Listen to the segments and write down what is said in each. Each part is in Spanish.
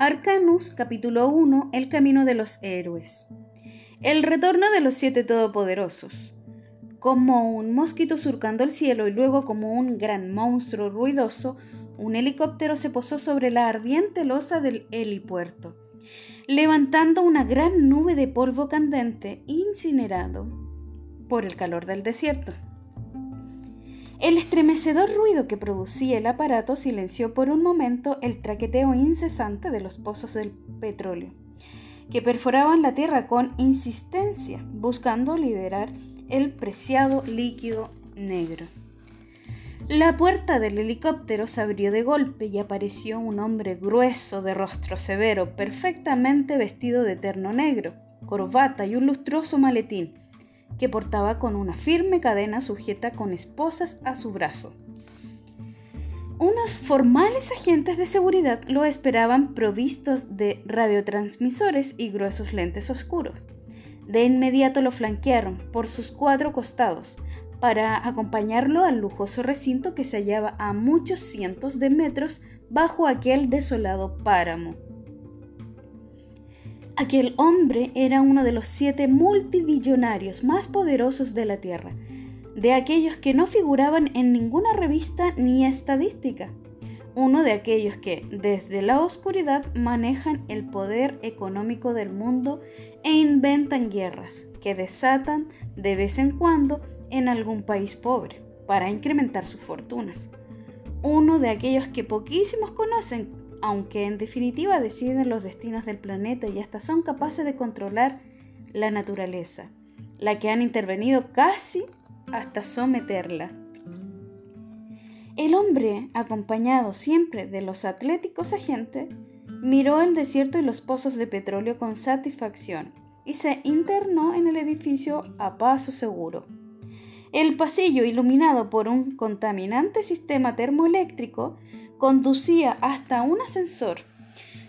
Arcanus, capítulo 1, El camino de los héroes. El retorno de los siete todopoderosos. Como un mosquito surcando el cielo y luego como un gran monstruo ruidoso, un helicóptero se posó sobre la ardiente losa del helipuerto, levantando una gran nube de polvo candente incinerado por el calor del desierto. El estremecedor ruido que producía el aparato silenció por un momento el traqueteo incesante de los pozos del petróleo, que perforaban la tierra con insistencia, buscando liderar el preciado líquido negro. La puerta del helicóptero se abrió de golpe y apareció un hombre grueso de rostro severo, perfectamente vestido de terno negro, corbata y un lustroso maletín, que portaba con una firme cadena sujeta con esposas a su brazo. Unos formales agentes de seguridad lo esperaban provistos de radiotransmisores y gruesos lentes oscuros. De inmediato lo flanquearon por sus cuatro costados para acompañarlo al lujoso recinto que se hallaba a muchos cientos de metros bajo aquel desolado páramo. Aquel hombre era uno de los siete multibillonarios más poderosos de la Tierra, de aquellos que no figuraban en ninguna revista ni estadística, uno de aquellos que desde la oscuridad manejan el poder económico del mundo e inventan guerras que desatan de vez en cuando en algún país pobre para incrementar sus fortunas. Uno de aquellos que poquísimos conocen aunque en definitiva deciden los destinos del planeta y hasta son capaces de controlar la naturaleza, la que han intervenido casi hasta someterla. El hombre, acompañado siempre de los atléticos agentes, miró el desierto y los pozos de petróleo con satisfacción y se internó en el edificio a paso seguro. El pasillo, iluminado por un contaminante sistema termoeléctrico, conducía hasta un ascensor.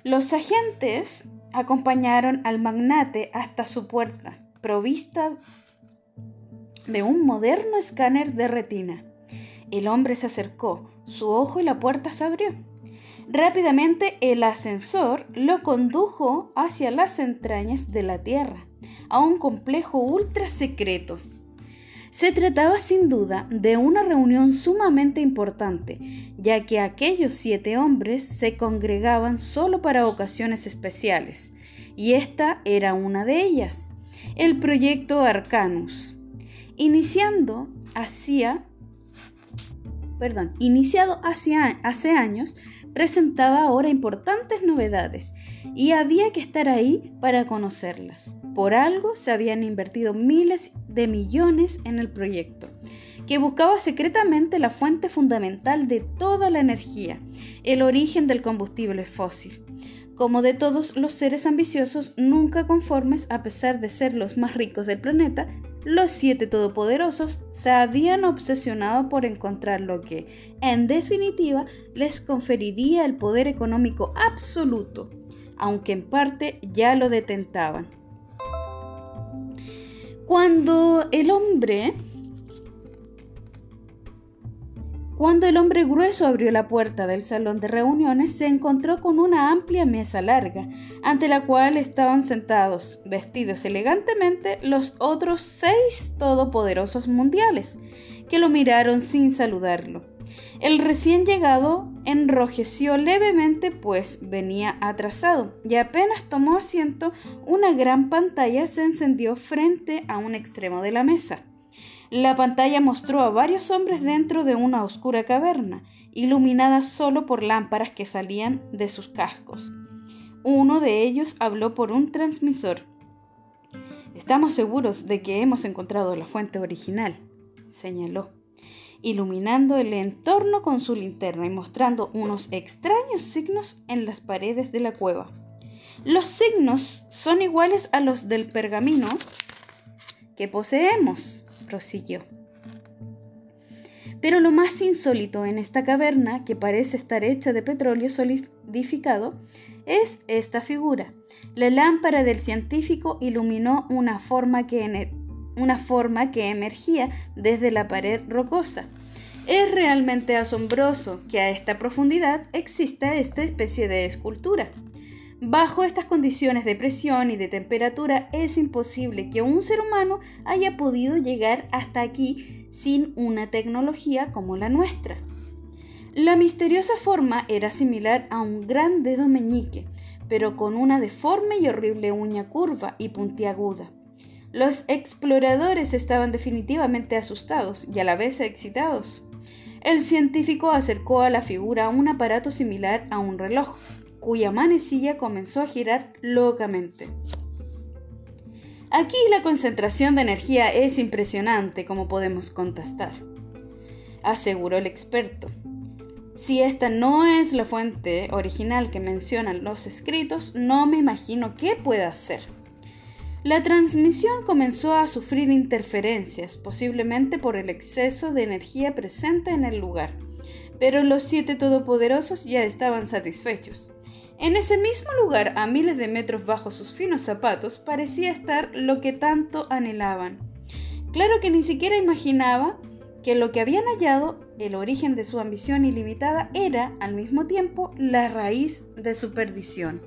Los agentes acompañaron al magnate hasta su puerta, provista de un moderno escáner de retina. El hombre se acercó, su ojo y la puerta se abrió. Rápidamente el ascensor lo condujo hacia las entrañas de la Tierra, a un complejo ultra secreto. Se trataba sin duda de una reunión sumamente importante, ya que aquellos siete hombres se congregaban solo para ocasiones especiales, y esta era una de ellas, el proyecto Arcanus, iniciando hacía perdón, iniciado hace años, presentaba ahora importantes novedades y había que estar ahí para conocerlas. Por algo se habían invertido miles de millones en el proyecto, que buscaba secretamente la fuente fundamental de toda la energía, el origen del combustible fósil. Como de todos los seres ambiciosos, nunca conformes a pesar de ser los más ricos del planeta, los siete todopoderosos se habían obsesionado por encontrar lo que, en definitiva, les conferiría el poder económico absoluto, aunque en parte ya lo detentaban. Cuando el hombre Cuando el hombre grueso abrió la puerta del salón de reuniones, se encontró con una amplia mesa larga, ante la cual estaban sentados, vestidos elegantemente, los otros seis todopoderosos mundiales, que lo miraron sin saludarlo. El recién llegado enrojeció levemente, pues venía atrasado, y apenas tomó asiento, una gran pantalla se encendió frente a un extremo de la mesa. La pantalla mostró a varios hombres dentro de una oscura caverna, iluminada solo por lámparas que salían de sus cascos. Uno de ellos habló por un transmisor. Estamos seguros de que hemos encontrado la fuente original, señaló, iluminando el entorno con su linterna y mostrando unos extraños signos en las paredes de la cueva. Los signos son iguales a los del pergamino que poseemos, prosiguió. Pero lo más insólito en esta caverna, que parece estar hecha de petróleo solidificado, es esta figura. La lámpara del científico iluminó una forma que, una forma que emergía desde la pared rocosa. Es realmente asombroso que a esta profundidad exista esta especie de escultura. Bajo estas condiciones de presión y de temperatura es imposible que un ser humano haya podido llegar hasta aquí sin una tecnología como la nuestra. La misteriosa forma era similar a un gran dedo meñique, pero con una deforme y horrible uña curva y puntiaguda. Los exploradores estaban definitivamente asustados y a la vez excitados. El científico acercó a la figura un aparato similar a un reloj, cuya manecilla comenzó a girar locamente. Aquí la concentración de energía es impresionante, como podemos contestar, aseguró el experto. Si esta no es la fuente original que mencionan los escritos, no me imagino qué pueda ser. La transmisión comenzó a sufrir interferencias, posiblemente por el exceso de energía presente en el lugar, pero los siete todopoderosos ya estaban satisfechos. En ese mismo lugar, a miles de metros bajo sus finos zapatos, parecía estar lo que tanto anhelaban. Claro que ni siquiera imaginaba que lo que habían hallado, el origen de su ambición ilimitada, era, al mismo tiempo, la raíz de su perdición.